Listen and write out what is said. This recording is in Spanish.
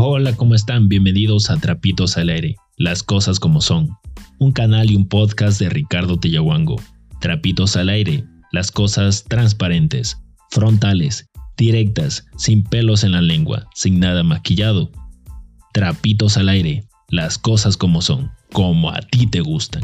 Hola, ¿cómo están? Bienvenidos a Trapitos al Aire, las cosas como son. Un canal y un podcast de Ricardo Tellahuango. Trapitos al Aire, las cosas transparentes, frontales, directas, sin pelos en la lengua, sin nada maquillado. Trapitos al Aire, las cosas como son, como a ti te gustan.